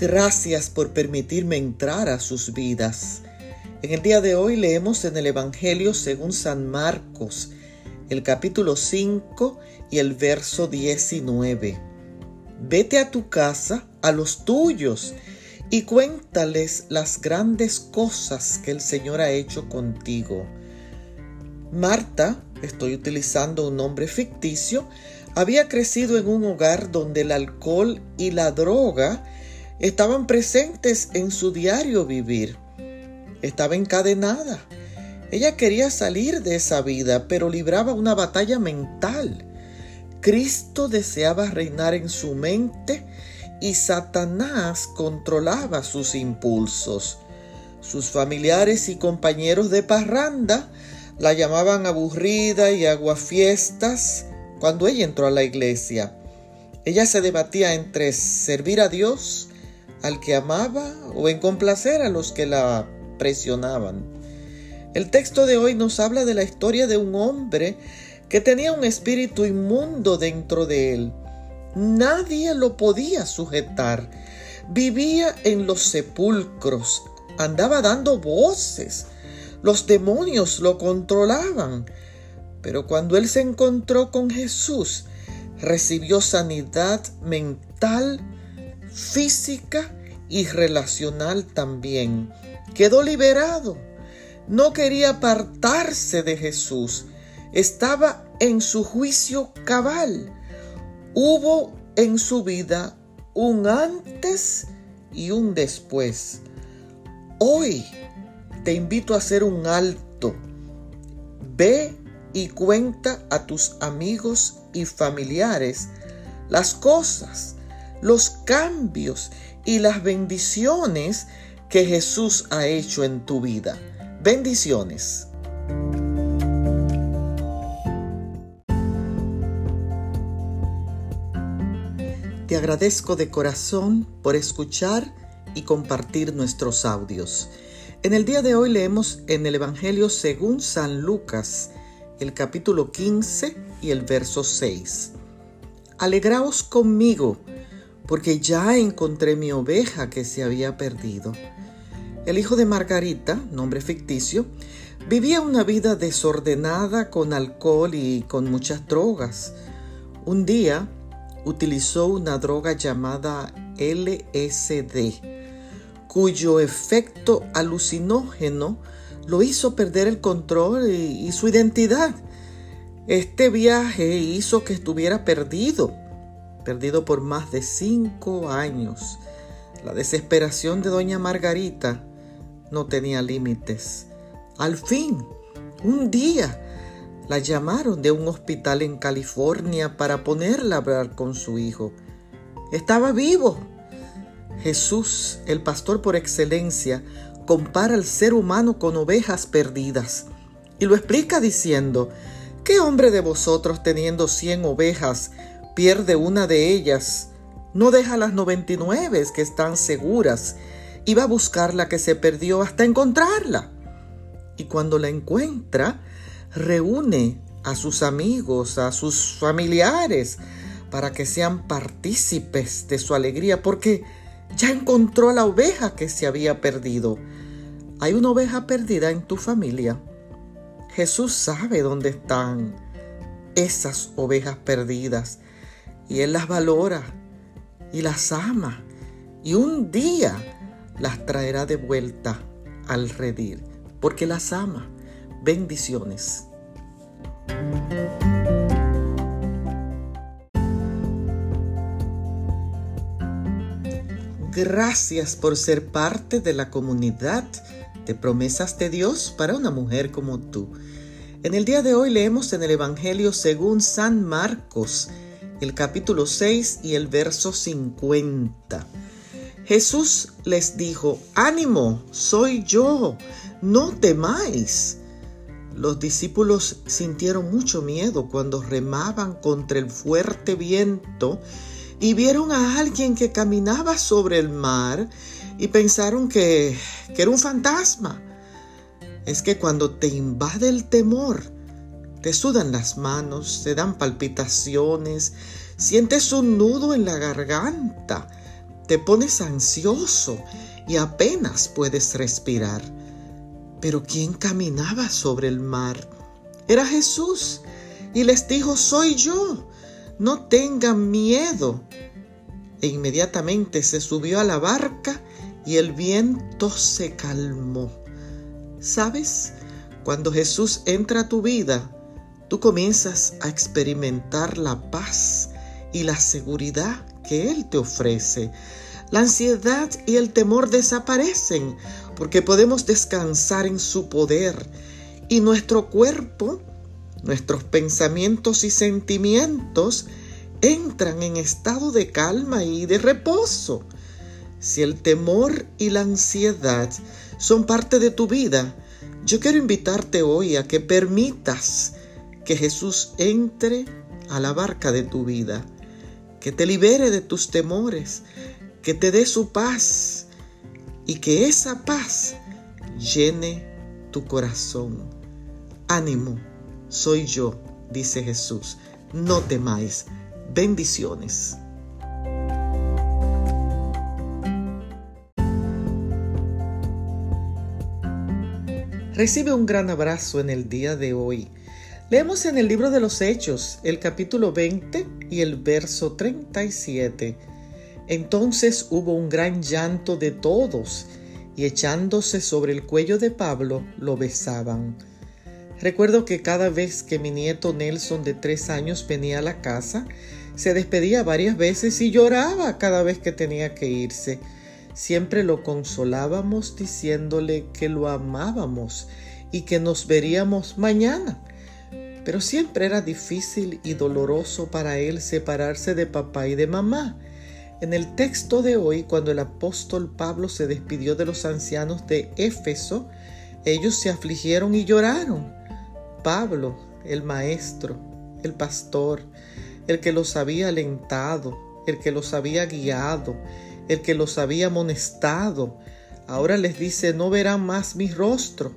Gracias por permitirme entrar a sus vidas. En el día de hoy leemos en el Evangelio según San Marcos, el capítulo 5 y el verso 19. Vete a tu casa, a los tuyos, y cuéntales las grandes cosas que el Señor ha hecho contigo. Marta, estoy utilizando un nombre ficticio, había crecido en un hogar donde el alcohol y la droga estaban presentes en su diario vivir. Estaba encadenada. Ella quería salir de esa vida, pero libraba una batalla mental. Cristo deseaba reinar en su mente y Satanás controlaba sus impulsos. Sus familiares y compañeros de parranda la llamaban aburrida y aguafiestas cuando ella entró a la iglesia. Ella se debatía entre servir a Dios al que amaba o en complacer a los que la presionaban. El texto de hoy nos habla de la historia de un hombre que tenía un espíritu inmundo dentro de él. Nadie lo podía sujetar. Vivía en los sepulcros, andaba dando voces. Los demonios lo controlaban. Pero cuando él se encontró con Jesús, recibió sanidad mental física y relacional también. Quedó liberado. No quería apartarse de Jesús. Estaba en su juicio cabal. Hubo en su vida un antes y un después. Hoy te invito a hacer un alto. Ve y cuenta a tus amigos y familiares las cosas los cambios y las bendiciones que Jesús ha hecho en tu vida. Bendiciones. Te agradezco de corazón por escuchar y compartir nuestros audios. En el día de hoy leemos en el Evangelio según San Lucas, el capítulo 15 y el verso 6. Alegraos conmigo porque ya encontré mi oveja que se había perdido. El hijo de Margarita, nombre ficticio, vivía una vida desordenada con alcohol y con muchas drogas. Un día utilizó una droga llamada LSD, cuyo efecto alucinógeno lo hizo perder el control y, y su identidad. Este viaje hizo que estuviera perdido perdido por más de cinco años. La desesperación de doña Margarita no tenía límites. Al fin, un día, la llamaron de un hospital en California para ponerla a hablar con su hijo. Estaba vivo. Jesús, el pastor por excelencia, compara al ser humano con ovejas perdidas y lo explica diciendo, ¿qué hombre de vosotros teniendo cien ovejas pierde una de ellas, no deja las 99 que están seguras y va a buscar la que se perdió hasta encontrarla. Y cuando la encuentra, reúne a sus amigos, a sus familiares, para que sean partícipes de su alegría, porque ya encontró la oveja que se había perdido. Hay una oveja perdida en tu familia. Jesús sabe dónde están esas ovejas perdidas y Él las valora y las ama y un día las traerá de vuelta al redil porque las ama. Bendiciones. Gracias por ser parte de la comunidad de promesas de Dios para una mujer como tú. En el día de hoy leemos en el Evangelio según San Marcos, el capítulo 6 y el verso 50. Jesús les dijo, ánimo, soy yo, no temáis. Los discípulos sintieron mucho miedo cuando remaban contra el fuerte viento y vieron a alguien que caminaba sobre el mar y pensaron que, que era un fantasma. Es que cuando te invade el temor, te sudan las manos, te dan palpitaciones, sientes un nudo en la garganta, te pones ansioso y apenas puedes respirar. Pero ¿quién caminaba sobre el mar? Era Jesús y les dijo, soy yo, no tengan miedo. E inmediatamente se subió a la barca y el viento se calmó. ¿Sabes? Cuando Jesús entra a tu vida, tú comienzas a experimentar la paz y la seguridad que Él te ofrece. La ansiedad y el temor desaparecen porque podemos descansar en su poder y nuestro cuerpo, nuestros pensamientos y sentimientos entran en estado de calma y de reposo. Si el temor y la ansiedad son parte de tu vida, yo quiero invitarte hoy a que permitas que Jesús entre a la barca de tu vida, que te libere de tus temores, que te dé su paz y que esa paz llene tu corazón. Ánimo, soy yo, dice Jesús, no temáis Bendiciones. Recibe un gran abrazo en el día de hoy. Leemos en el libro de los Hechos, el capítulo 20 y el verso 37. Entonces hubo un gran llanto de todos, y echándose sobre el cuello de Pablo, lo besaban. Recuerdo que cada vez que mi nieto Nelson de tres años venía a la casa, se despedía varias veces y lloraba cada vez que tenía que irse. Siempre lo consolábamos diciéndole que lo amábamos y que nos veríamos mañana. Pero siempre era difícil y doloroso para él separarse de papá y de mamá. En el texto de hoy, cuando el apóstol Pablo se despidió de los ancianos de Éfeso, ellos se afligieron y lloraron. Pablo, el maestro, el pastor, el que los había alentado, el que los había guiado, el que los había amonestado. Ahora les dice, no verán más mi rostro.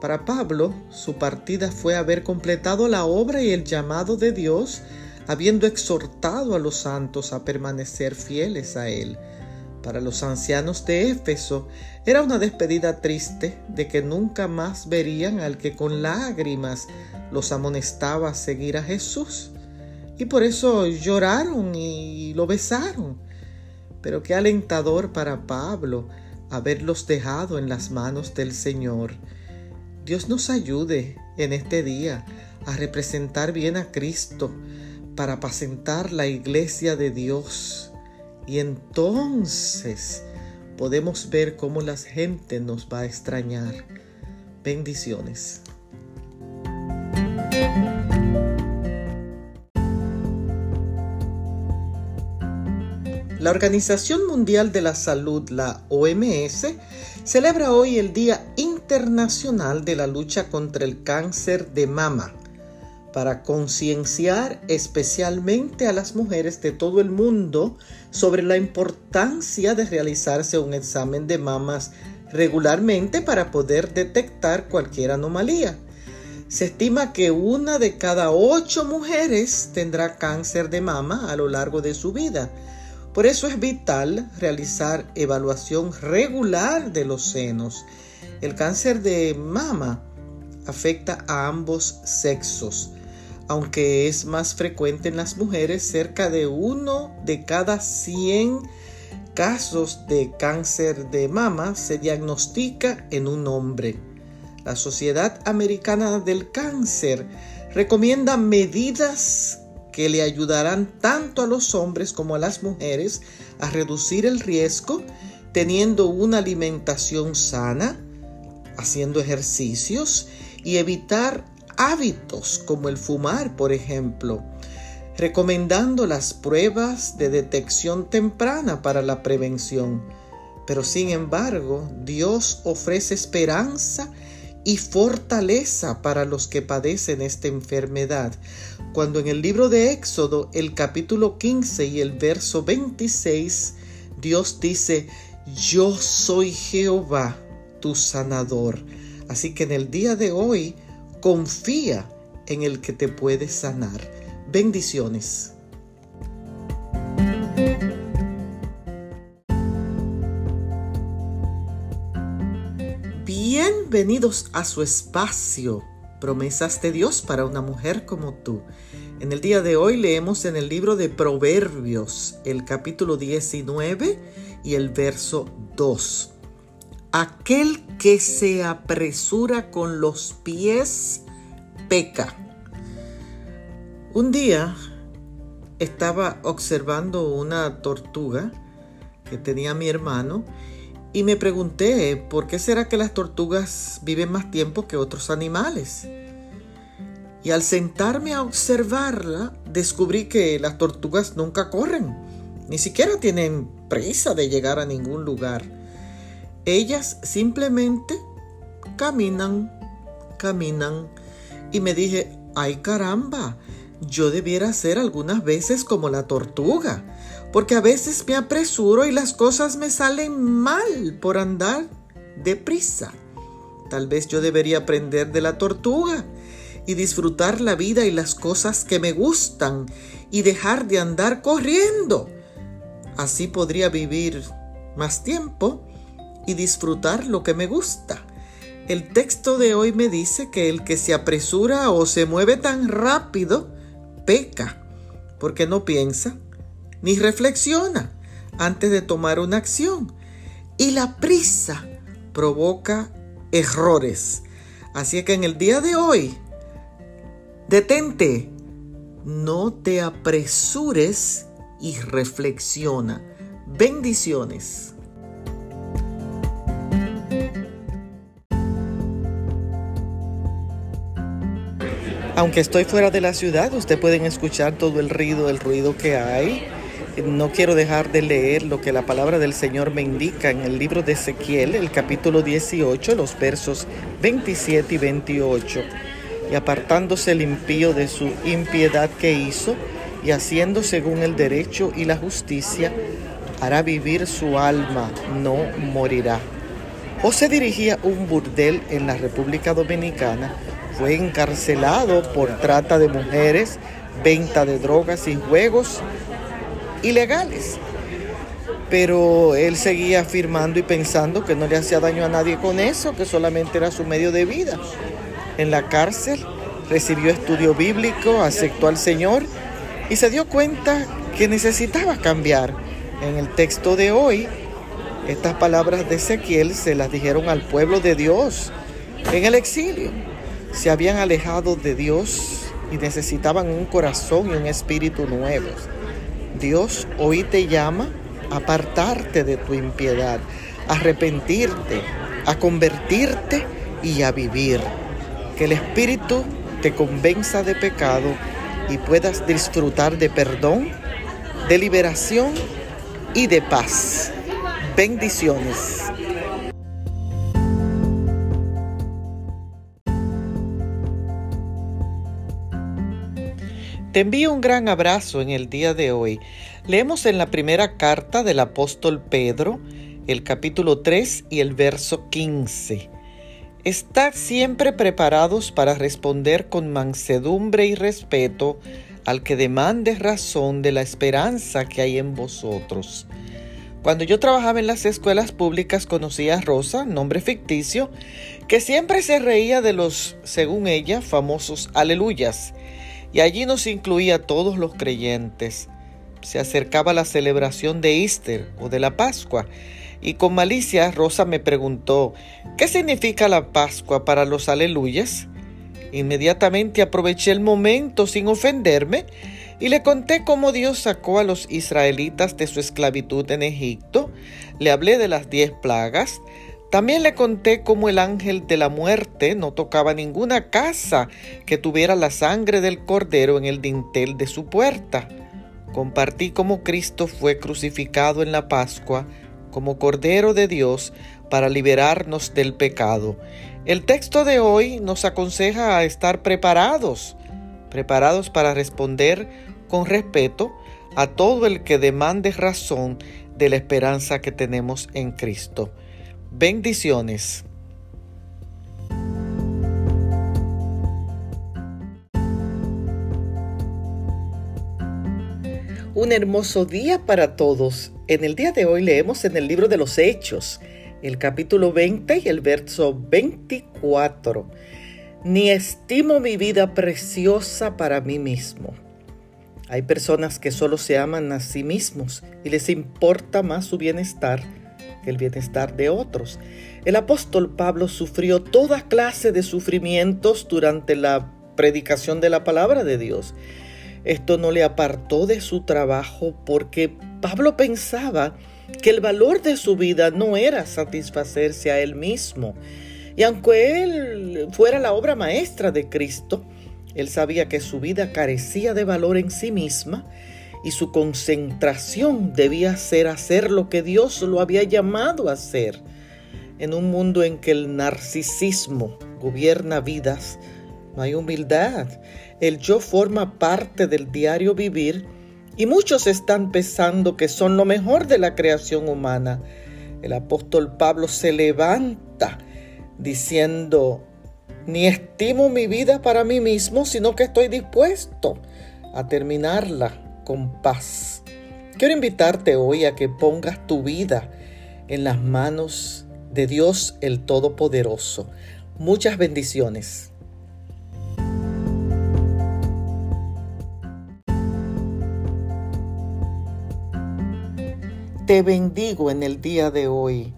Para Pablo, su partida fue haber completado la obra y el llamado de Dios, habiendo exhortado a los santos a permanecer fieles a Él. Para los ancianos de Éfeso era una despedida triste de que nunca más verían al que con lágrimas los amonestaba a seguir a Jesús y por eso lloraron y lo besaron. Pero qué alentador para Pablo haberlos dejado en las manos del Señor. Dios nos ayude en este día a representar bien a Cristo para apacentar la iglesia de Dios. Y entonces podemos ver cómo la gente nos va a extrañar. Bendiciones. La Organización Mundial de la Salud, la OMS, celebra hoy el Día Internacional de la Lucha contra el Cáncer de Mama para concienciar especialmente a las mujeres de todo el mundo sobre la importancia de realizarse un examen de mamas regularmente para poder detectar cualquier anomalía. Se estima que una de cada ocho mujeres tendrá cáncer de mama a lo largo de su vida por eso es vital realizar evaluación regular de los senos. El cáncer de mama afecta a ambos sexos, aunque es más frecuente en las mujeres, cerca de uno de cada 100 casos de cáncer de mama se diagnostica en un hombre. La Sociedad Americana del Cáncer recomienda medidas que le ayudarán tanto a los hombres como a las mujeres a reducir el riesgo teniendo una alimentación sana, haciendo ejercicios y evitar hábitos como el fumar, por ejemplo, recomendando las pruebas de detección temprana para la prevención. Pero sin embargo, Dios ofrece esperanza y fortaleza para los que padecen esta enfermedad. Cuando en el libro de Éxodo, el capítulo 15 y el verso 26, Dios dice, yo soy Jehová, tu sanador. Así que en el día de hoy confía en el que te puede sanar. Bendiciones. Bienvenidos a su espacio, promesas de Dios para una mujer como tú. En el día de hoy leemos en el libro de Proverbios el capítulo 19 y el verso 2. Aquel que se apresura con los pies peca. Un día estaba observando una tortuga que tenía mi hermano y me pregunté, ¿por qué será que las tortugas viven más tiempo que otros animales? Y al sentarme a observarla, descubrí que las tortugas nunca corren, ni siquiera tienen prisa de llegar a ningún lugar. Ellas simplemente caminan, caminan. Y me dije, ay caramba, yo debiera ser algunas veces como la tortuga porque a veces me apresuro y las cosas me salen mal por andar deprisa. Tal vez yo debería aprender de la tortuga y disfrutar la vida y las cosas que me gustan y dejar de andar corriendo. Así podría vivir más tiempo y disfrutar lo que me gusta. El texto de hoy me dice que el que se apresura o se mueve tan rápido peca, porque no piensa, ni reflexiona antes de tomar una acción. Y la prisa provoca errores. Así que en el día de hoy, detente, no te apresures y reflexiona. Bendiciones. Aunque estoy fuera de la ciudad, ustedes pueden escuchar todo el ruido, el ruido que hay no quiero dejar de leer lo que la palabra del Señor me indica en el libro de Ezequiel, el capítulo 18, los versos 27 y 28. Y apartándose el impío de su impiedad que hizo, y haciendo según el derecho y la justicia, hará vivir su alma, no morirá. O se dirigía un burdel en la República Dominicana, fue encarcelado por trata de mujeres, venta de drogas y juegos ilegales. Pero él seguía afirmando y pensando que no le hacía daño a nadie con eso, que solamente era su medio de vida. En la cárcel recibió estudio bíblico, aceptó al Señor y se dio cuenta que necesitaba cambiar. En el texto de hoy, estas palabras de Ezequiel se las dijeron al pueblo de Dios en el exilio. Se habían alejado de Dios y necesitaban un corazón y un espíritu nuevos. Dios hoy te llama a apartarte de tu impiedad, a arrepentirte, a convertirte y a vivir. Que el Espíritu te convenza de pecado y puedas disfrutar de perdón, de liberación y de paz. Bendiciones. Te envío un gran abrazo en el día de hoy. Leemos en la primera carta del apóstol Pedro, el capítulo 3 y el verso 15. Estad siempre preparados para responder con mansedumbre y respeto al que demande razón de la esperanza que hay en vosotros. Cuando yo trabajaba en las escuelas públicas conocí a Rosa, nombre ficticio, que siempre se reía de los, según ella, famosos aleluyas y allí nos incluía todos los creyentes. Se acercaba la celebración de Easter o de la Pascua y con malicia Rosa me preguntó, ¿qué significa la Pascua para los aleluyas? Inmediatamente aproveché el momento sin ofenderme y le conté cómo Dios sacó a los israelitas de su esclavitud en Egipto, le hablé de las diez plagas, también le conté cómo el ángel de la muerte no tocaba ninguna casa que tuviera la sangre del cordero en el dintel de su puerta. Compartí cómo Cristo fue crucificado en la Pascua como Cordero de Dios para liberarnos del pecado. El texto de hoy nos aconseja a estar preparados, preparados para responder con respeto a todo el que demande razón de la esperanza que tenemos en Cristo. Bendiciones. Un hermoso día para todos. En el día de hoy leemos en el libro de los Hechos, el capítulo 20 y el verso 24. Ni estimo mi vida preciosa para mí mismo. Hay personas que solo se aman a sí mismos y les importa más su bienestar el bienestar de otros. El apóstol Pablo sufrió toda clase de sufrimientos durante la predicación de la palabra de Dios. Esto no le apartó de su trabajo porque Pablo pensaba que el valor de su vida no era satisfacerse a él mismo. Y aunque él fuera la obra maestra de Cristo, él sabía que su vida carecía de valor en sí misma y su concentración debía ser hacer lo que Dios lo había llamado a hacer. En un mundo en que el narcisismo gobierna vidas, no hay humildad. El yo forma parte del diario vivir y muchos están pensando que son lo mejor de la creación humana. El apóstol Pablo se levanta diciendo, ni estimo mi vida para mí mismo, sino que estoy dispuesto a terminarla con paz. Quiero invitarte hoy a que pongas tu vida en las manos de Dios el Todopoderoso. Muchas bendiciones. Te bendigo en el día de hoy.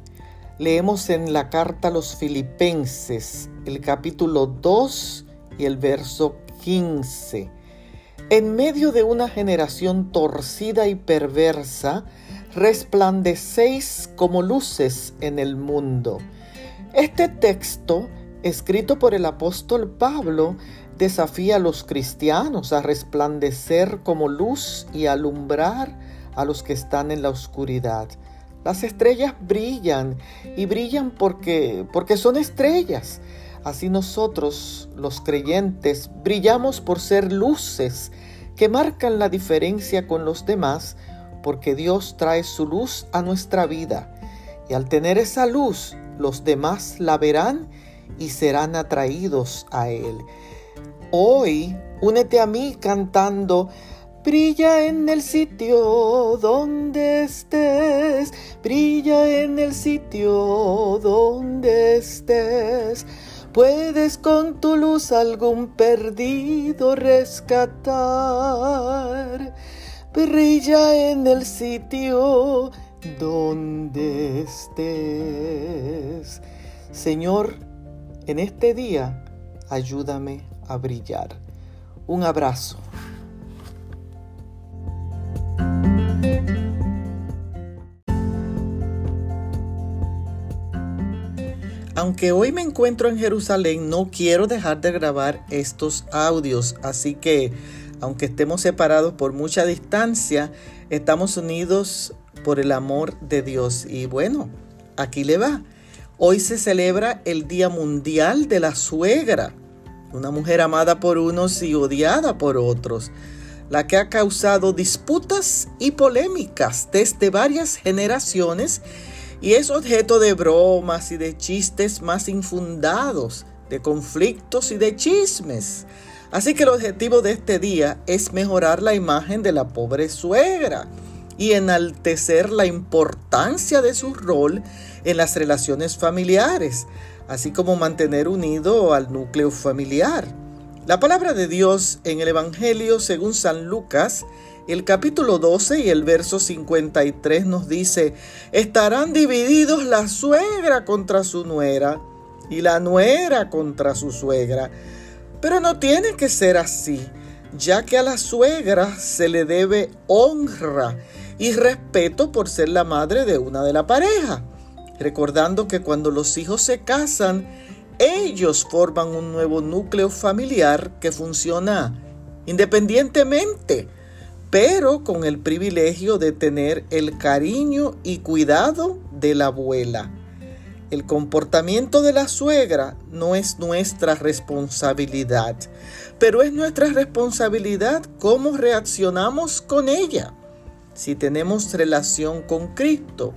Leemos en la carta a los filipenses el capítulo 2 y el verso 15. En medio de una generación torcida y perversa, resplandecéis como luces en el mundo. Este texto, escrito por el apóstol Pablo, desafía a los cristianos a resplandecer como luz y alumbrar a los que están en la oscuridad. Las estrellas brillan y brillan porque, porque son estrellas. Así nosotros, los creyentes, brillamos por ser luces que marcan la diferencia con los demás, porque Dios trae su luz a nuestra vida. Y al tener esa luz, los demás la verán y serán atraídos a Él. Hoy, únete a mí cantando Brilla en el sitio donde estés, brilla en el sitio donde estés. Puedes con tu luz algún perdido rescatar. Brilla en el sitio donde estés. Señor, en este día, ayúdame a brillar. Un abrazo. Aunque hoy me encuentro en Jerusalén, no quiero dejar de grabar estos audios, así que aunque estemos separados por mucha distancia, estamos unidos por el amor de Dios. Y bueno, aquí le va. Hoy se celebra el Día Mundial de la Suegra, una mujer amada por unos y odiada por otros, la que ha causado disputas y polémicas desde varias generaciones y es objeto de bromas y de chistes más infundados, de conflictos y de chismes. Así que el objetivo de este día es mejorar la imagen de la pobre suegra y enaltecer la importancia de su rol en las relaciones familiares, así como mantener unido al núcleo familiar. La palabra de Dios en el Evangelio según San Lucas el capítulo 12 y el verso 53 nos dice, estarán divididos la suegra contra su nuera y la nuera contra su suegra. Pero no tiene que ser así, ya que a la suegra se le debe honra y respeto por ser la madre de una de la pareja. Recordando que cuando los hijos se casan, ellos forman un nuevo núcleo familiar que funciona independientemente pero con el privilegio de tener el cariño y cuidado de la abuela. El comportamiento de la suegra no es nuestra responsabilidad, pero es nuestra responsabilidad cómo reaccionamos con ella. Si tenemos relación con Cristo,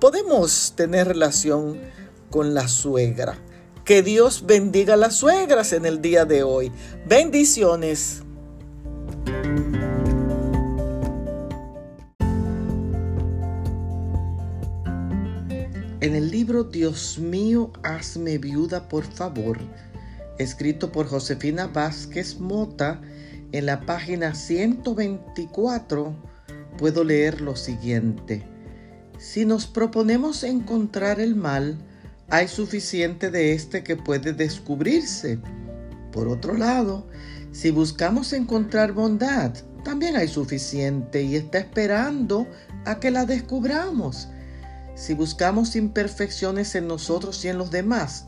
podemos tener relación con la suegra. Que Dios bendiga a las suegras en el día de hoy. Bendiciones. Libro Dios mío, hazme viuda, por favor, escrito por Josefina Vázquez Mota, en la página 124 puedo leer lo siguiente. Si nos proponemos encontrar el mal, hay suficiente de este que puede descubrirse. Por otro lado, si buscamos encontrar bondad, también hay suficiente y está esperando a que la descubramos. Si buscamos imperfecciones en nosotros y en los demás,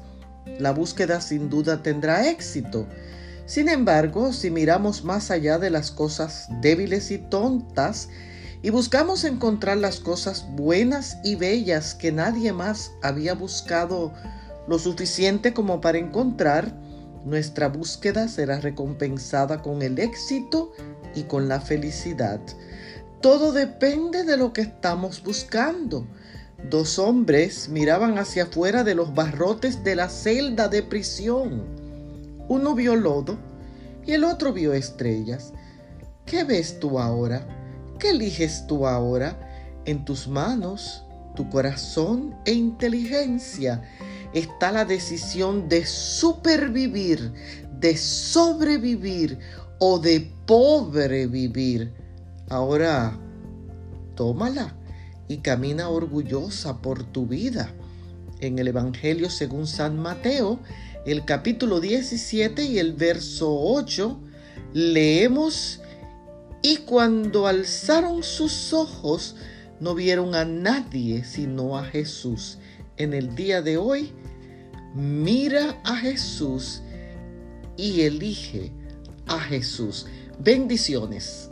la búsqueda sin duda tendrá éxito. Sin embargo, si miramos más allá de las cosas débiles y tontas y buscamos encontrar las cosas buenas y bellas que nadie más había buscado lo suficiente como para encontrar, nuestra búsqueda será recompensada con el éxito y con la felicidad. Todo depende de lo que estamos buscando. Dos hombres miraban hacia afuera de los barrotes de la celda de prisión. Uno vio lodo y el otro vio estrellas. ¿Qué ves tú ahora? ¿Qué eliges tú ahora? En tus manos, tu corazón e inteligencia está la decisión de supervivir, de sobrevivir o de pobrevivir. Ahora, tómala y camina orgullosa por tu vida. En el Evangelio según San Mateo, el capítulo 17 y el verso 8, leemos, y cuando alzaron sus ojos, no vieron a nadie sino a Jesús. En el día de hoy, mira a Jesús y elige a Jesús. Bendiciones.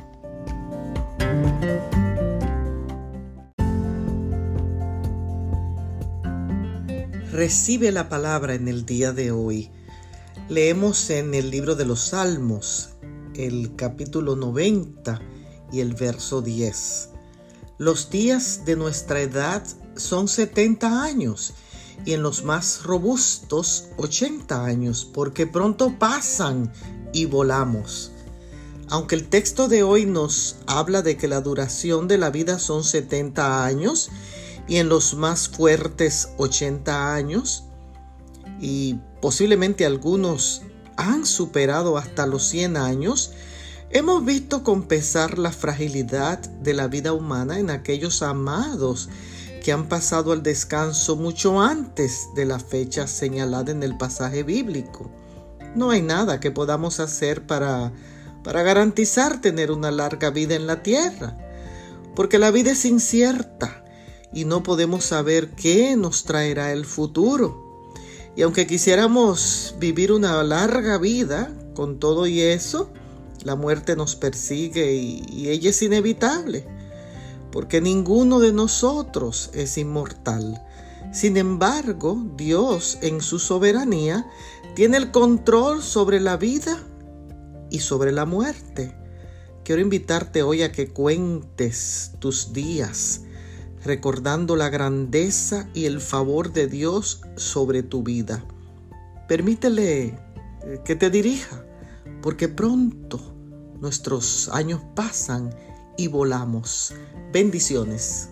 Recibe la palabra en el día de hoy. Leemos en el libro de los Salmos, el capítulo 90 y el verso 10. Los días de nuestra edad son 70 años y en los más robustos 80 años, porque pronto pasan y volamos. Aunque el texto de hoy nos habla de que la duración de la vida son 70 años y en los más fuertes 80 años, y posiblemente algunos han superado hasta los 100 años, hemos visto con pesar la fragilidad de la vida humana en aquellos amados que han pasado al descanso mucho antes de la fecha señalada en el pasaje bíblico. No hay nada que podamos hacer para, para garantizar tener una larga vida en la tierra, porque la vida es incierta y no podemos saber qué nos traerá el futuro. Y aunque quisiéramos vivir una larga vida con todo y eso, la muerte nos persigue y, ella es inevitable, porque ninguno de nosotros es inmortal. Sin embargo, Dios en su soberanía tiene el control sobre la vida y sobre la muerte. Quiero invitarte hoy a que cuentes tus días recordando la grandeza y el favor de Dios sobre tu vida. Permítele eh, que te dirija, porque pronto nuestros años pasan y volamos. Bendiciones.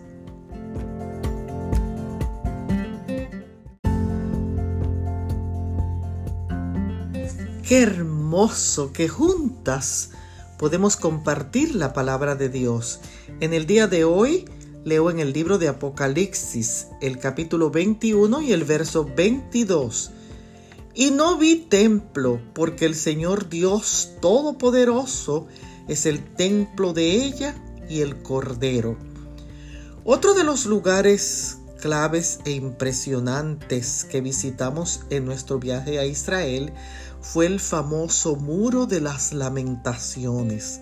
Qué hermoso que juntas podemos compartir la palabra de Dios. En el día de hoy, Leo en el libro de Apocalipsis, el capítulo 21 y el verso 22. Y no vi templo, porque el Señor Dios Todopoderoso es el templo de ella y el Cordero. Otro de los lugares claves e impresionantes que visitamos en nuestro viaje a Israel fue el famoso muro de las lamentaciones.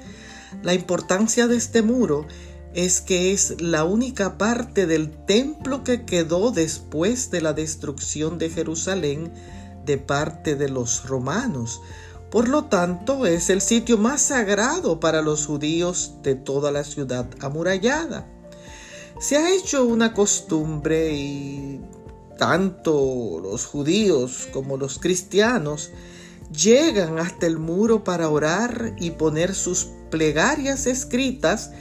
La importancia de este muro es que es la única parte del templo que quedó después de la destrucción de Jerusalén de parte de los romanos. Por lo tanto, es el sitio más sagrado para los judíos de toda la ciudad amurallada. Se ha hecho una costumbre y tanto los judíos como los cristianos llegan hasta el muro para orar y poner sus plegarias escritas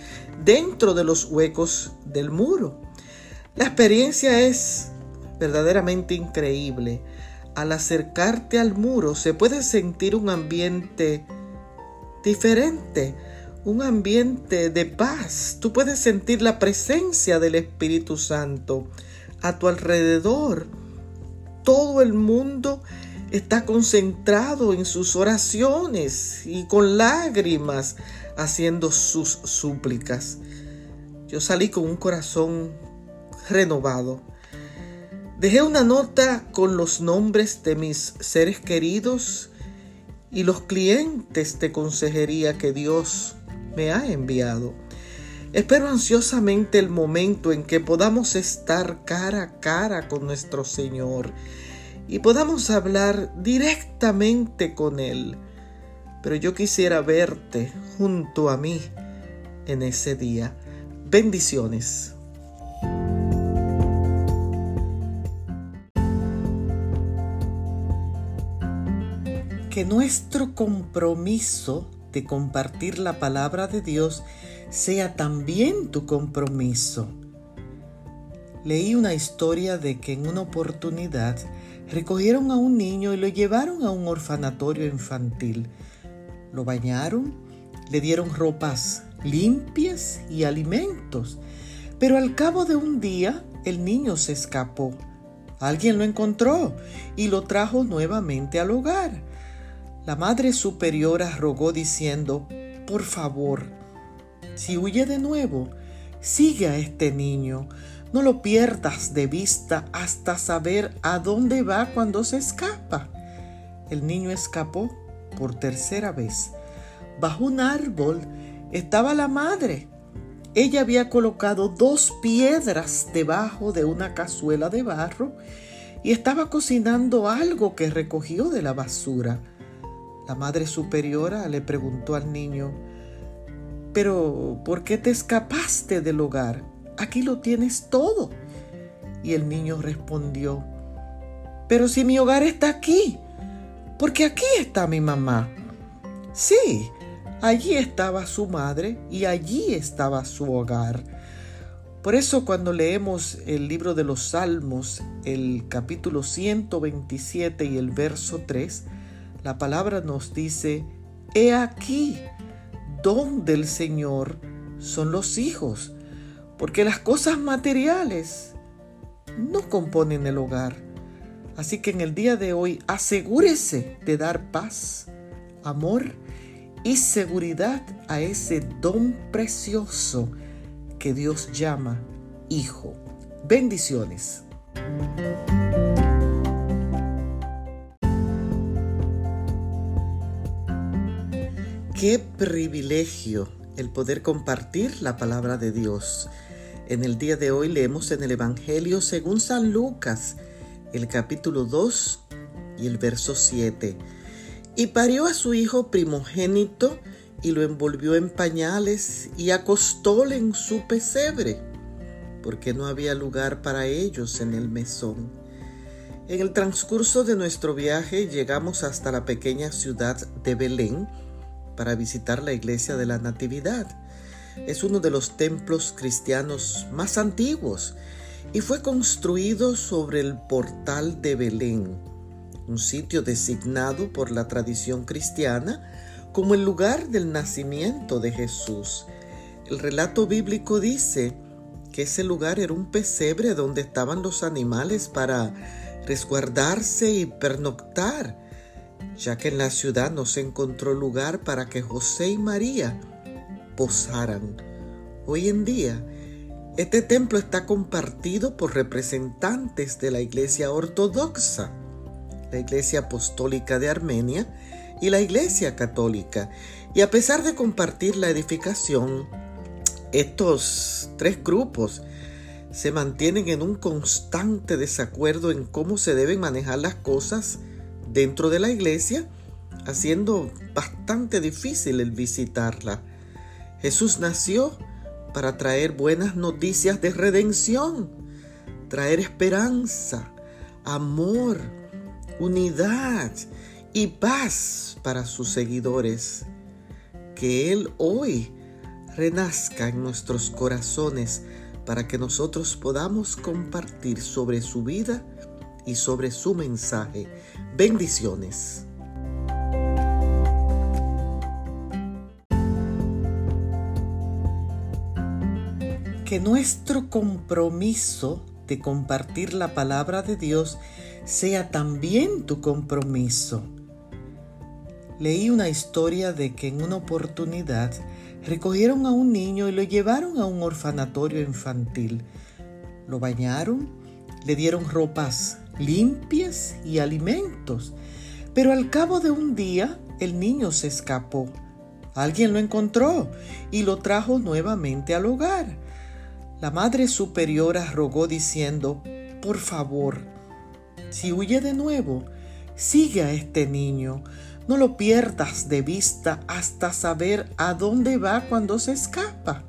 dentro de los huecos del muro. La experiencia es verdaderamente increíble. Al acercarte al muro se puede sentir un ambiente diferente, un ambiente de paz. Tú puedes sentir la presencia del Espíritu Santo a tu alrededor. Todo el mundo está concentrado en sus oraciones y con lágrimas haciendo sus súplicas. Yo salí con un corazón renovado. Dejé una nota con los nombres de mis seres queridos y los clientes de consejería que Dios me ha enviado. Espero ansiosamente el momento en que podamos estar cara a cara con nuestro Señor y podamos hablar directamente con Él. Pero yo quisiera verte junto a mí en ese día. Bendiciones. Que nuestro compromiso de compartir la palabra de Dios sea también tu compromiso. Leí una historia de que en una oportunidad recogieron a un niño y lo llevaron a un orfanatorio infantil. Lo bañaron, le dieron ropas limpias y alimentos, pero al cabo de un día el niño se escapó. Alguien lo encontró y lo trajo nuevamente al hogar. La Madre Superiora rogó diciendo, por favor, si huye de nuevo, sigue a este niño, no lo pierdas de vista hasta saber a dónde va cuando se escapa. El niño escapó por tercera vez. Bajo un árbol estaba la madre. Ella había colocado dos piedras debajo de una cazuela de barro y estaba cocinando algo que recogió de la basura. La madre superiora le preguntó al niño, pero ¿por qué te escapaste del hogar? Aquí lo tienes todo. Y el niño respondió, pero si mi hogar está aquí, porque aquí está mi mamá. Sí, allí estaba su madre y allí estaba su hogar. Por eso cuando leemos el libro de los Salmos, el capítulo 127 y el verso 3, la palabra nos dice, he aquí, don del Señor son los hijos, porque las cosas materiales no componen el hogar. Así que en el día de hoy asegúrese de dar paz, amor y seguridad a ese don precioso que Dios llama Hijo. Bendiciones. Qué privilegio el poder compartir la palabra de Dios. En el día de hoy leemos en el Evangelio según San Lucas, el capítulo 2 y el verso 7. Y parió a su hijo primogénito y lo envolvió en pañales y acostóle en su pesebre, porque no había lugar para ellos en el mesón. En el transcurso de nuestro viaje llegamos hasta la pequeña ciudad de Belén, para visitar la iglesia de la Natividad. Es uno de los templos cristianos más antiguos y fue construido sobre el portal de Belén, un sitio designado por la tradición cristiana como el lugar del nacimiento de Jesús. El relato bíblico dice que ese lugar era un pesebre donde estaban los animales para resguardarse y pernoctar ya que en la ciudad no se encontró lugar para que José y María posaran. Hoy en día, este templo está compartido por representantes de la Iglesia Ortodoxa, la Iglesia Apostólica de Armenia y la Iglesia Católica. Y a pesar de compartir la edificación, estos tres grupos se mantienen en un constante desacuerdo en cómo se deben manejar las cosas dentro de la iglesia, haciendo bastante difícil el visitarla. Jesús nació para traer buenas noticias de redención, traer esperanza, amor, unidad y paz para sus seguidores. Que Él hoy renazca en nuestros corazones para que nosotros podamos compartir sobre su vida y sobre su mensaje. Bendiciones. Que nuestro compromiso de compartir la palabra de Dios sea también tu compromiso. Leí una historia de que en una oportunidad recogieron a un niño y lo llevaron a un orfanatorio infantil. Lo bañaron, le dieron ropas limpias y alimentos, pero al cabo de un día el niño se escapó. Alguien lo encontró y lo trajo nuevamente al hogar. La Madre Superiora rogó diciendo, por favor, si huye de nuevo, sigue a este niño, no lo pierdas de vista hasta saber a dónde va cuando se escapa.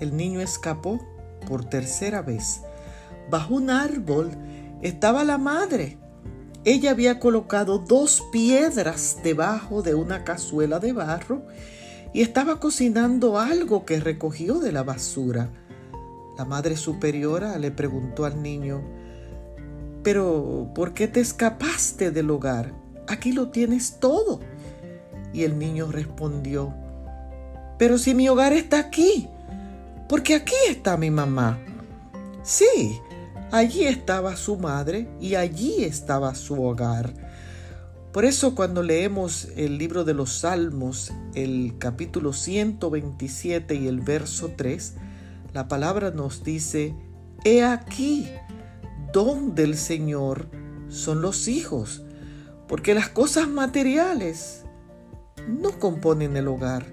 El niño escapó por tercera vez. Bajo un árbol estaba la madre. Ella había colocado dos piedras debajo de una cazuela de barro y estaba cocinando algo que recogió de la basura. La Madre Superiora le preguntó al niño, pero ¿por qué te escapaste del hogar? Aquí lo tienes todo. Y el niño respondió, pero si mi hogar está aquí, porque aquí está mi mamá. Sí, allí estaba su madre y allí estaba su hogar. Por eso cuando leemos el libro de los Salmos, el capítulo 127 y el verso 3, la palabra nos dice, He aquí, don del Señor son los hijos, porque las cosas materiales no componen el hogar.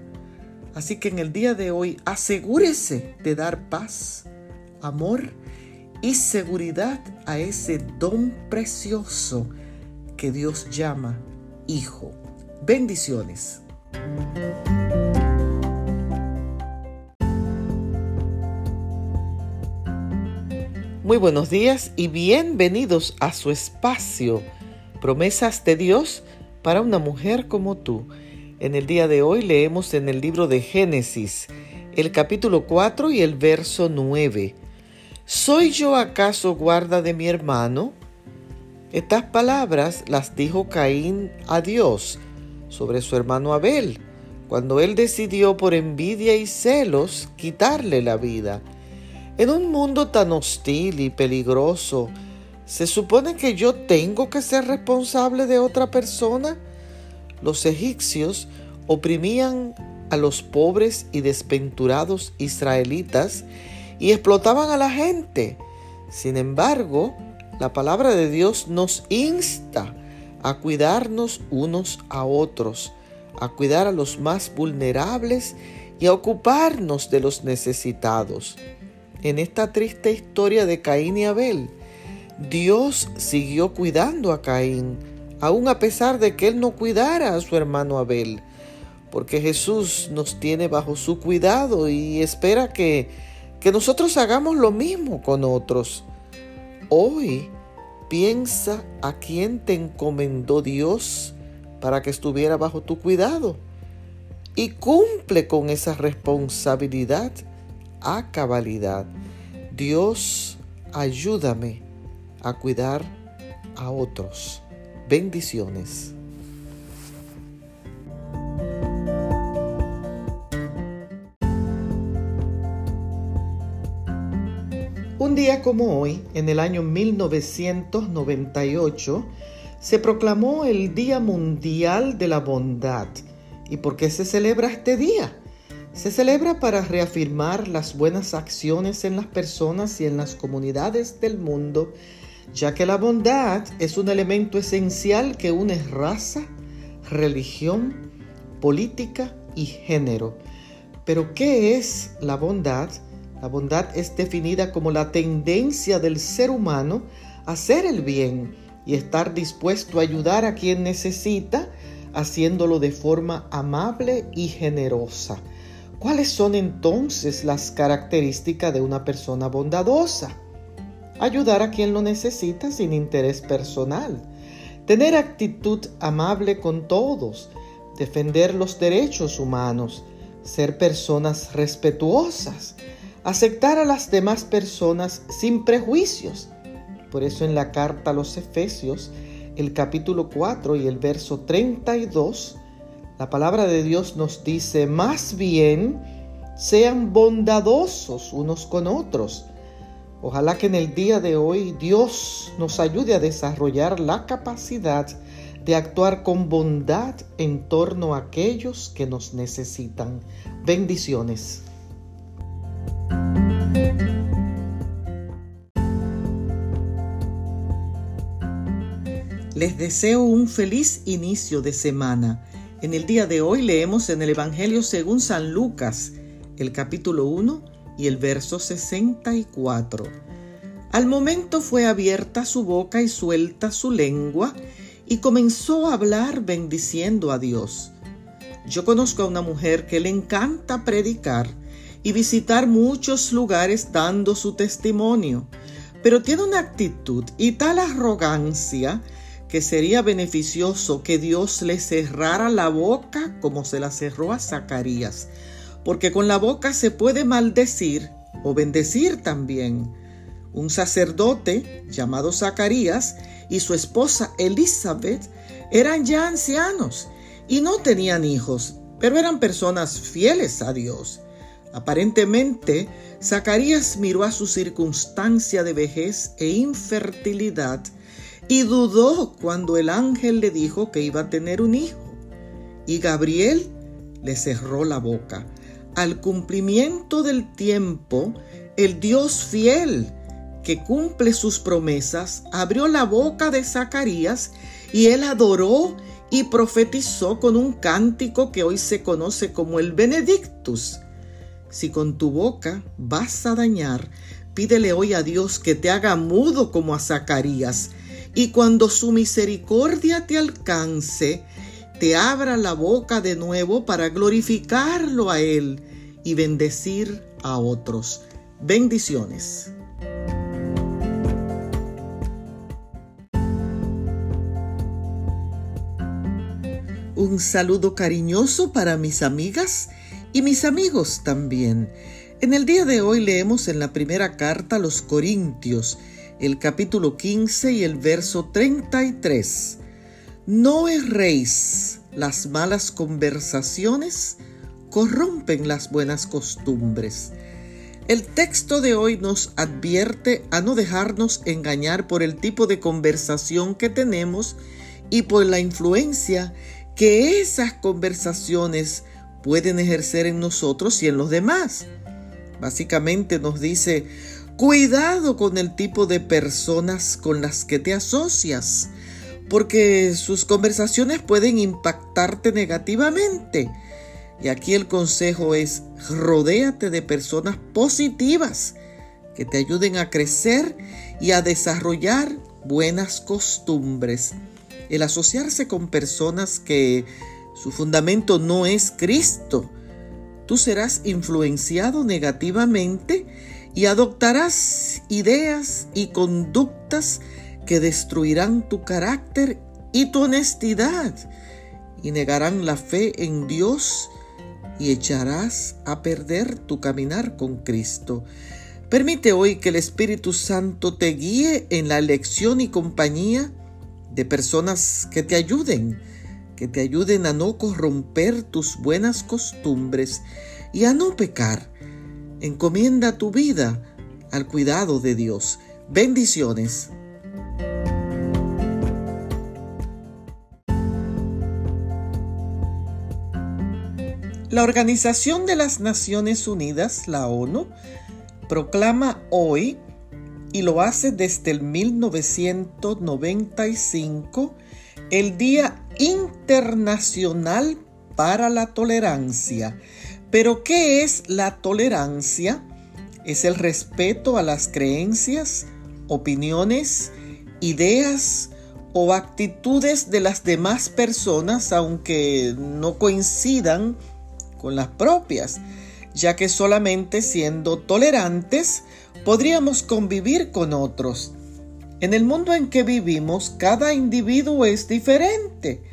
Así que en el día de hoy asegúrese de dar paz, amor y seguridad a ese don precioso que Dios llama Hijo. Bendiciones. Muy buenos días y bienvenidos a su espacio, promesas de Dios para una mujer como tú. En el día de hoy leemos en el libro de Génesis, el capítulo 4 y el verso 9. ¿Soy yo acaso guarda de mi hermano? Estas palabras las dijo Caín a Dios sobre su hermano Abel, cuando él decidió por envidia y celos quitarle la vida. En un mundo tan hostil y peligroso, ¿se supone que yo tengo que ser responsable de otra persona? Los egipcios oprimían a los pobres y desventurados israelitas y explotaban a la gente. Sin embargo, la palabra de Dios nos insta a cuidarnos unos a otros, a cuidar a los más vulnerables y a ocuparnos de los necesitados en esta triste historia de Caín y Abel, Dios siguió cuidando a Caín, aun a pesar de que él no cuidara a su hermano Abel, porque Jesús nos tiene bajo su cuidado y espera que, que nosotros hagamos lo mismo con otros. Hoy piensa a quién te encomendó Dios para que estuviera bajo tu cuidado y cumple con esa responsabilidad a cabalidad. Dios, ayúdame a cuidar a otros. Bendiciones. Un día como hoy, en el año 1998, se proclamó el Día Mundial de la Bondad. ¿Y por qué se celebra este día? Se celebra para reafirmar las buenas acciones en las personas y en las comunidades del mundo, ya que la bondad es un elemento esencial que une raza, religión, política y género. Pero ¿qué es la bondad? La bondad es definida como la tendencia del ser humano a hacer el bien y estar dispuesto a ayudar a quien necesita, haciéndolo de forma amable y generosa. ¿Cuáles son entonces las características de una persona bondadosa? Ayudar a quien lo necesita sin interés personal, tener actitud amable con todos, defender los derechos humanos, ser personas respetuosas, aceptar a las demás personas sin prejuicios. Por eso en la carta a los Efesios, el capítulo 4 y el verso 32, la palabra de Dios nos dice, más bien sean bondadosos unos con otros. Ojalá que en el día de hoy Dios nos ayude a desarrollar la capacidad de actuar con bondad en torno a aquellos que nos necesitan. Bendiciones. Les deseo un feliz inicio de semana. En el día de hoy leemos en el Evangelio según San Lucas, el capítulo 1 y el verso 64. Al momento fue abierta su boca y suelta su lengua, y comenzó a hablar bendiciendo a Dios. Yo conozco a una mujer que le encanta predicar y visitar muchos lugares dando su testimonio, pero tiene una actitud y tal arrogancia que sería beneficioso que Dios le cerrara la boca como se la cerró a Zacarías, porque con la boca se puede maldecir o bendecir también. Un sacerdote llamado Zacarías y su esposa Elizabeth eran ya ancianos y no tenían hijos, pero eran personas fieles a Dios. Aparentemente, Zacarías miró a su circunstancia de vejez e infertilidad y dudó cuando el ángel le dijo que iba a tener un hijo. Y Gabriel le cerró la boca. Al cumplimiento del tiempo, el Dios fiel que cumple sus promesas abrió la boca de Zacarías y él adoró y profetizó con un cántico que hoy se conoce como el Benedictus. Si con tu boca vas a dañar, pídele hoy a Dios que te haga mudo como a Zacarías y cuando su misericordia te alcance, te abra la boca de nuevo para glorificarlo a Él y bendecir a otros. Bendiciones. Un saludo cariñoso para mis amigas y mis amigos también. En el día de hoy leemos en la primera carta a los Corintios, el capítulo 15 y el verso 33. No erréis, las malas conversaciones corrompen las buenas costumbres. El texto de hoy nos advierte a no dejarnos engañar por el tipo de conversación que tenemos y por la influencia que esas conversaciones pueden ejercer en nosotros y en los demás. Básicamente nos dice, Cuidado con el tipo de personas con las que te asocias, porque sus conversaciones pueden impactarte negativamente. Y aquí el consejo es, rodéate de personas positivas que te ayuden a crecer y a desarrollar buenas costumbres. El asociarse con personas que su fundamento no es Cristo, tú serás influenciado negativamente y adoptarás ideas y conductas que destruirán tu carácter y tu honestidad y negarán la fe en Dios y echarás a perder tu caminar con Cristo. Permite hoy que el Espíritu Santo te guíe en la elección y compañía de personas que te ayuden, que te ayuden a no corromper tus buenas costumbres y a no pecar Encomienda tu vida al cuidado de Dios. Bendiciones. La Organización de las Naciones Unidas, la ONU, proclama hoy, y lo hace desde el 1995, el Día Internacional para la Tolerancia pero ¿qué es la tolerancia? Es el respeto a las creencias, opiniones, ideas o actitudes de las demás personas, aunque no coincidan con las propias, ya que solamente siendo tolerantes podríamos convivir con otros. En el mundo en que vivimos, cada individuo es diferente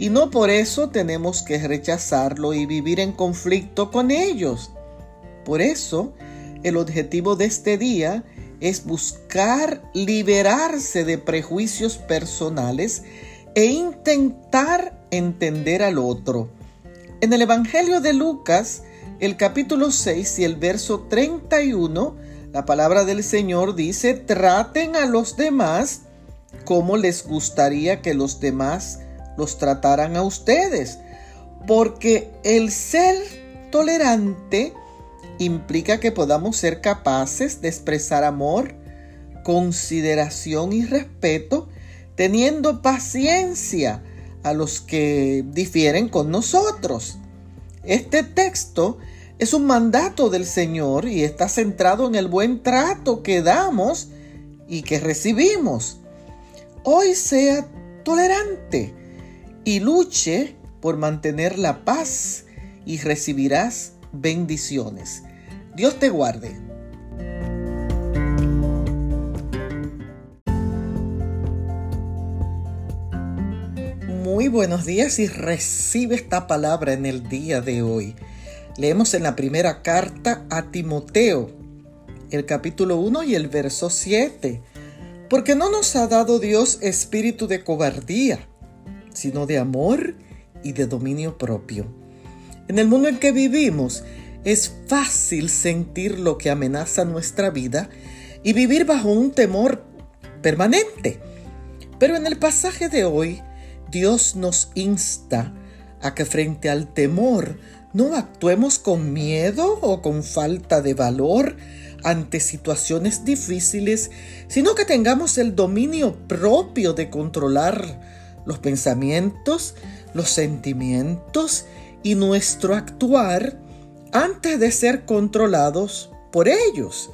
y no por eso tenemos que rechazarlo y vivir en conflicto con ellos. Por eso, el objetivo de este día es buscar liberarse de prejuicios personales e intentar entender al otro. En el Evangelio de Lucas, el capítulo 6 y el verso 31, la palabra del Señor dice, traten a los demás como les gustaría que los demás los trataran a ustedes, porque el ser tolerante implica que podamos ser capaces de expresar amor, consideración y respeto, teniendo paciencia a los que difieren con nosotros. Este texto es un mandato del Señor y está centrado en el buen trato que damos y que recibimos. Hoy sea tolerante y luche por mantener la paz y recibirás bendiciones. Dios te guarde. Muy buenos días y recibe esta palabra en el día de hoy. Leemos en la primera carta a Timoteo, el capítulo 1 y el verso 7. Porque no nos ha dado Dios espíritu de cobardía, sino de amor y de dominio propio. En el mundo en que vivimos es fácil sentir lo que amenaza nuestra vida y vivir bajo un temor permanente. Pero en el pasaje de hoy, Dios nos insta a que frente al temor no actuemos con miedo o con falta de valor ante situaciones difíciles, sino que tengamos el dominio propio de controlar los pensamientos, los sentimientos y nuestro actuar antes de ser controlados por ellos.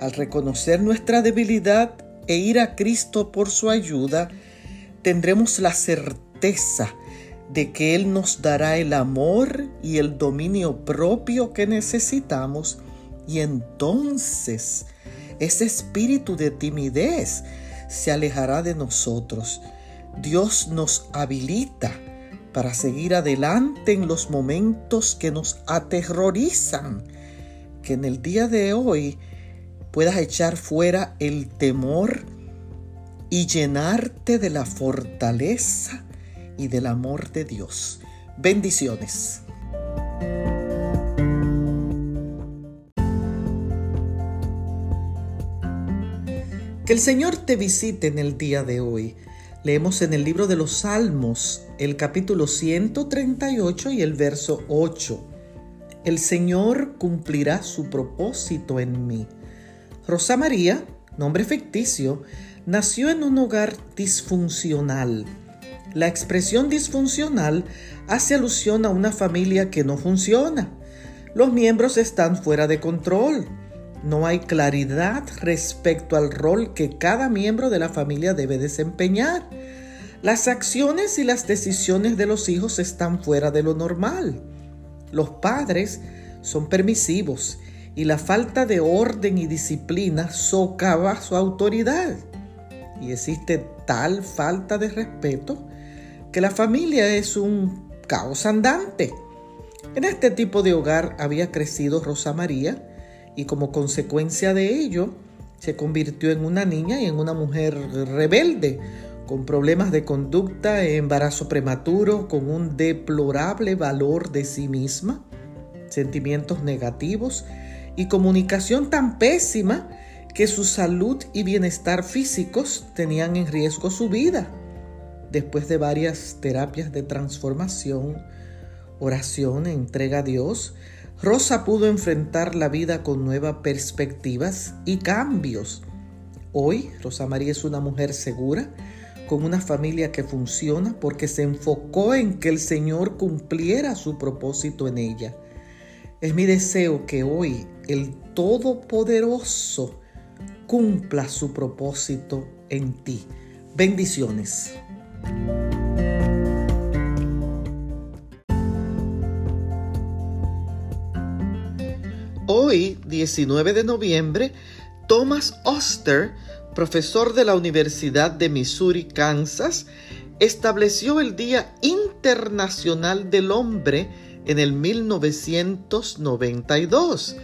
Al reconocer nuestra debilidad e ir a Cristo por su ayuda, tendremos la certeza de que Él nos dará el amor y el dominio propio que necesitamos y entonces ese espíritu de timidez se alejará de nosotros. Dios nos habilita para seguir adelante en los momentos que nos aterrorizan. Que en el día de hoy puedas echar fuera el temor y llenarte de la fortaleza y del amor de Dios. Bendiciones. Que el Señor te visite en el día de hoy. Leemos en el libro de los Salmos, el capítulo 138 y el verso 8. El Señor cumplirá su propósito en mí. Rosa María, nombre ficticio, nació en un hogar disfuncional. La expresión disfuncional hace alusión a una familia que no funciona. Los miembros están fuera de control. No hay claridad respecto al rol que cada miembro de la familia debe desempeñar. Las acciones y las decisiones de los hijos están fuera de lo normal. Los padres son permisivos y la falta de orden y disciplina socava su autoridad. Y existe tal falta de respeto que la familia es un caos andante. En este tipo de hogar había crecido Rosa María, y como consecuencia de ello se convirtió en una niña y en una mujer rebelde, con problemas de conducta, embarazo prematuro, con un deplorable valor de sí misma, sentimientos negativos y comunicación tan pésima que su salud y bienestar físicos tenían en riesgo su vida. Después de varias terapias de transformación, oración, entrega a Dios, Rosa pudo enfrentar la vida con nuevas perspectivas y cambios. Hoy, Rosa María es una mujer segura, con una familia que funciona porque se enfocó en que el Señor cumpliera su propósito en ella. Es mi deseo que hoy el Todopoderoso cumpla su propósito en ti. Bendiciones. Hoy, 19 de noviembre, Thomas Oster, profesor de la Universidad de Missouri, Kansas, estableció el Día Internacional del Hombre en el 1992.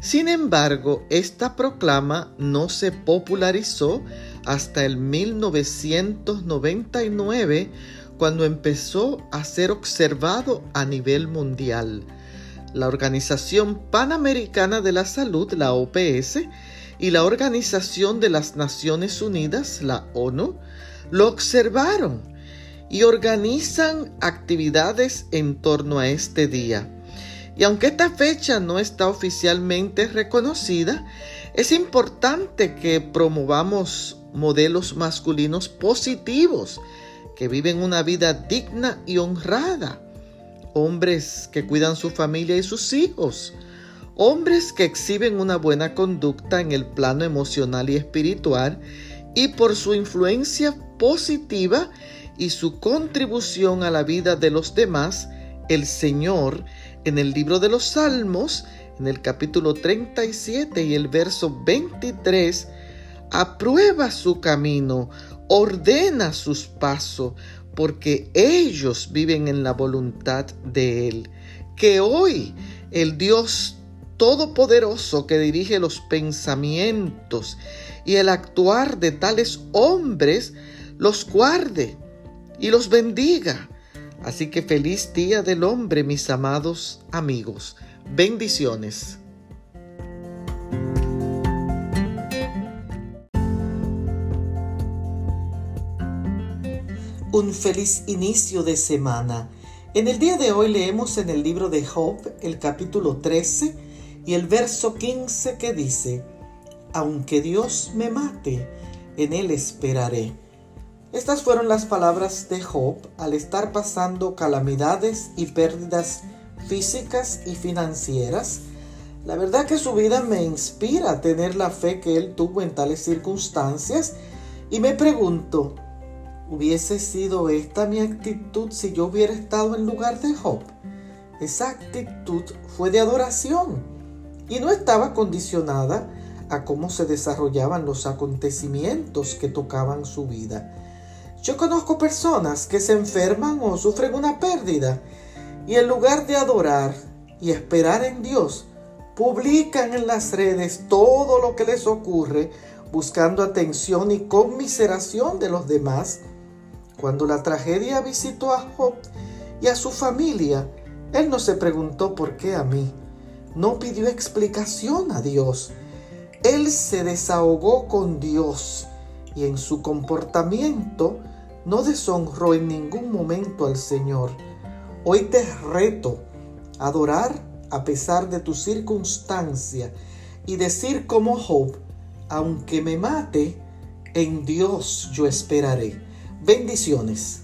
Sin embargo, esta proclama no se popularizó hasta el 1999, cuando empezó a ser observado a nivel mundial. La Organización Panamericana de la Salud, la OPS, y la Organización de las Naciones Unidas, la ONU, lo observaron y organizan actividades en torno a este día. Y aunque esta fecha no está oficialmente reconocida, es importante que promovamos modelos masculinos positivos que viven una vida digna y honrada. Hombres que cuidan su familia y sus hijos. Hombres que exhiben una buena conducta en el plano emocional y espiritual y por su influencia positiva y su contribución a la vida de los demás, el Señor en el libro de los Salmos, en el capítulo 37 y el verso 23, aprueba su camino, ordena sus pasos, porque ellos viven en la voluntad de Él. Que hoy el Dios Todopoderoso que dirige los pensamientos y el actuar de tales hombres, los guarde y los bendiga Así que feliz día del hombre, mis amados amigos. Bendiciones. Un feliz inicio de semana. En el día de hoy leemos en el libro de Job el capítulo 13 y el verso 15 que dice, Aunque Dios me mate, en él esperaré. Estas fueron las palabras de Job al estar pasando calamidades y pérdidas físicas y financieras. La verdad que su vida me inspira a tener la fe que él tuvo en tales circunstancias y me pregunto, ¿hubiese sido esta mi actitud si yo hubiera estado en lugar de Job? Esa actitud fue de adoración y no estaba condicionada a cómo se desarrollaban los acontecimientos que tocaban su vida. Yo conozco personas que se enferman o sufren una pérdida y en lugar de adorar y esperar en Dios, publican en las redes todo lo que les ocurre buscando atención y conmiseración de los demás. Cuando la tragedia visitó a Job y a su familia, él no se preguntó por qué a mí, no pidió explicación a Dios. Él se desahogó con Dios y en su comportamiento no deshonró en ningún momento al Señor. Hoy te reto a adorar a pesar de tu circunstancia y decir como Job, aunque me mate, en Dios yo esperaré. Bendiciones.